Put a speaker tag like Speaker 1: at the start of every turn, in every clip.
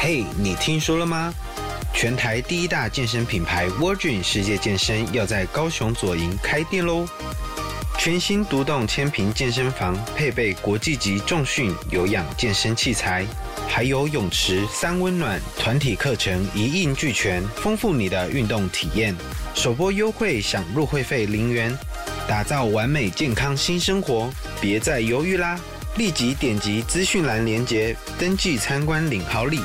Speaker 1: 嘿，你听说了吗？全台第一大健身品牌 Virgin 世界健身要在高雄左营开店喽！全新独栋千坪健身房，配备国际级重训有氧健身器材，还有泳池三温暖，团体课程一应俱全，丰富你的运动体验。首波优惠享入会费零元，打造完美健康新生活，别再犹豫啦！立即点击资讯栏链接，登记参观领好礼。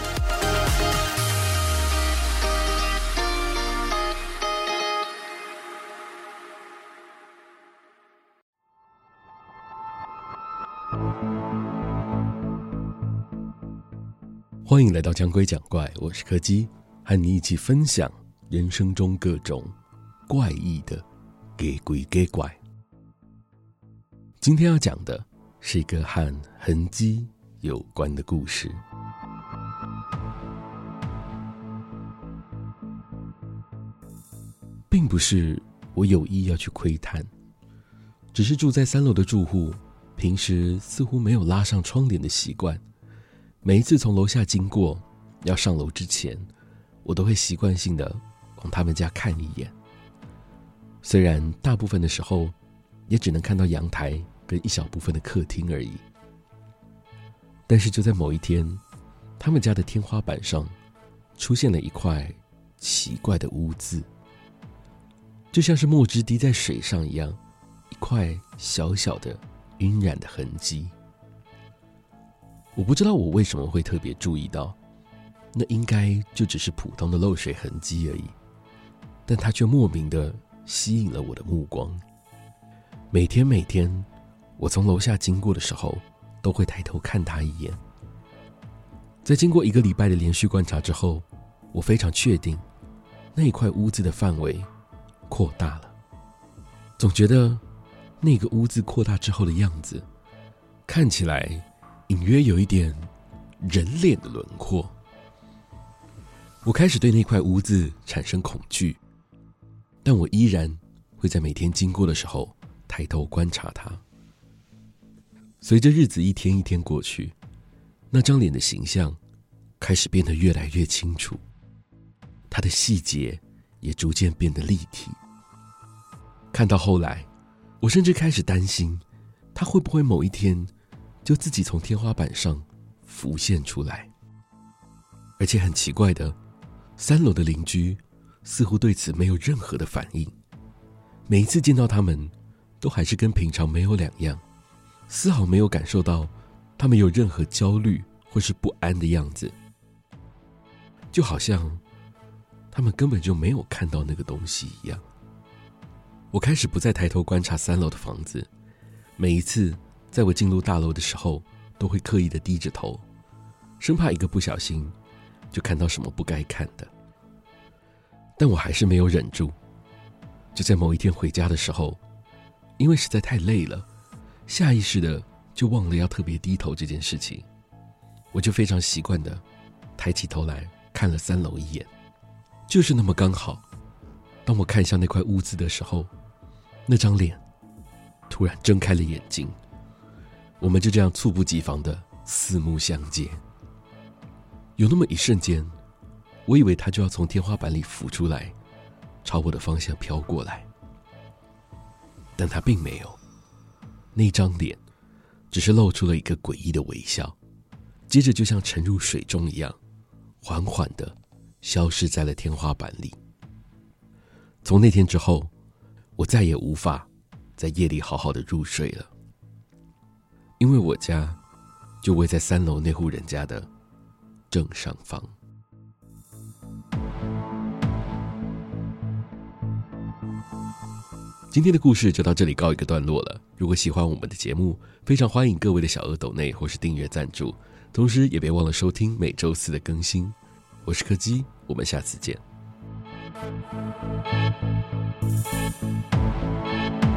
Speaker 2: 欢迎来到讲鬼讲怪，我是柯基，和你一起分享人生中各种怪异的给鬼给怪。今天要讲的是一个和痕迹有关的故事，并不是我有意要去窥探，只是住在三楼的住户平时似乎没有拉上窗帘的习惯。每一次从楼下经过，要上楼之前，我都会习惯性的往他们家看一眼。虽然大部分的时候，也只能看到阳台跟一小部分的客厅而已。但是就在某一天，他们家的天花板上出现了一块奇怪的污渍，就像是墨汁滴在水上一样，一块小小的晕染的痕迹。我不知道我为什么会特别注意到，那应该就只是普通的漏水痕迹而已，但它却莫名的吸引了我的目光。每天每天，我从楼下经过的时候，都会抬头看它一眼。在经过一个礼拜的连续观察之后，我非常确定，那一块污渍的范围扩大了。总觉得那个污渍扩大之后的样子，看起来。隐约有一点人脸的轮廓，我开始对那块污渍产生恐惧，但我依然会在每天经过的时候抬头观察它。随着日子一天一天过去，那张脸的形象开始变得越来越清楚，它的细节也逐渐变得立体。看到后来，我甚至开始担心，他会不会某一天。就自己从天花板上浮现出来，而且很奇怪的，三楼的邻居似乎对此没有任何的反应。每一次见到他们，都还是跟平常没有两样，丝毫没有感受到他们有任何焦虑或是不安的样子，就好像他们根本就没有看到那个东西一样。我开始不再抬头观察三楼的房子，每一次。在我进入大楼的时候，都会刻意的低着头，生怕一个不小心就看到什么不该看的。但我还是没有忍住，就在某一天回家的时候，因为实在太累了，下意识的就忘了要特别低头这件事情，我就非常习惯的抬起头来看了三楼一眼，就是那么刚好，当我看向那块污渍的时候，那张脸突然睁开了眼睛。我们就这样猝不及防的四目相接，有那么一瞬间，我以为他就要从天花板里浮出来，朝我的方向飘过来，但他并没有，那张脸只是露出了一个诡异的微笑，接着就像沉入水中一样，缓缓的消失在了天花板里。从那天之后，我再也无法在夜里好好的入睡了。因为我家就位在三楼那户人家的正上方。今天的故事就到这里告一个段落了。如果喜欢我们的节目，非常欢迎各位的小额抖内或是订阅赞助，同时也别忘了收听每周四的更新。我是柯基，我们下次见。Thank you.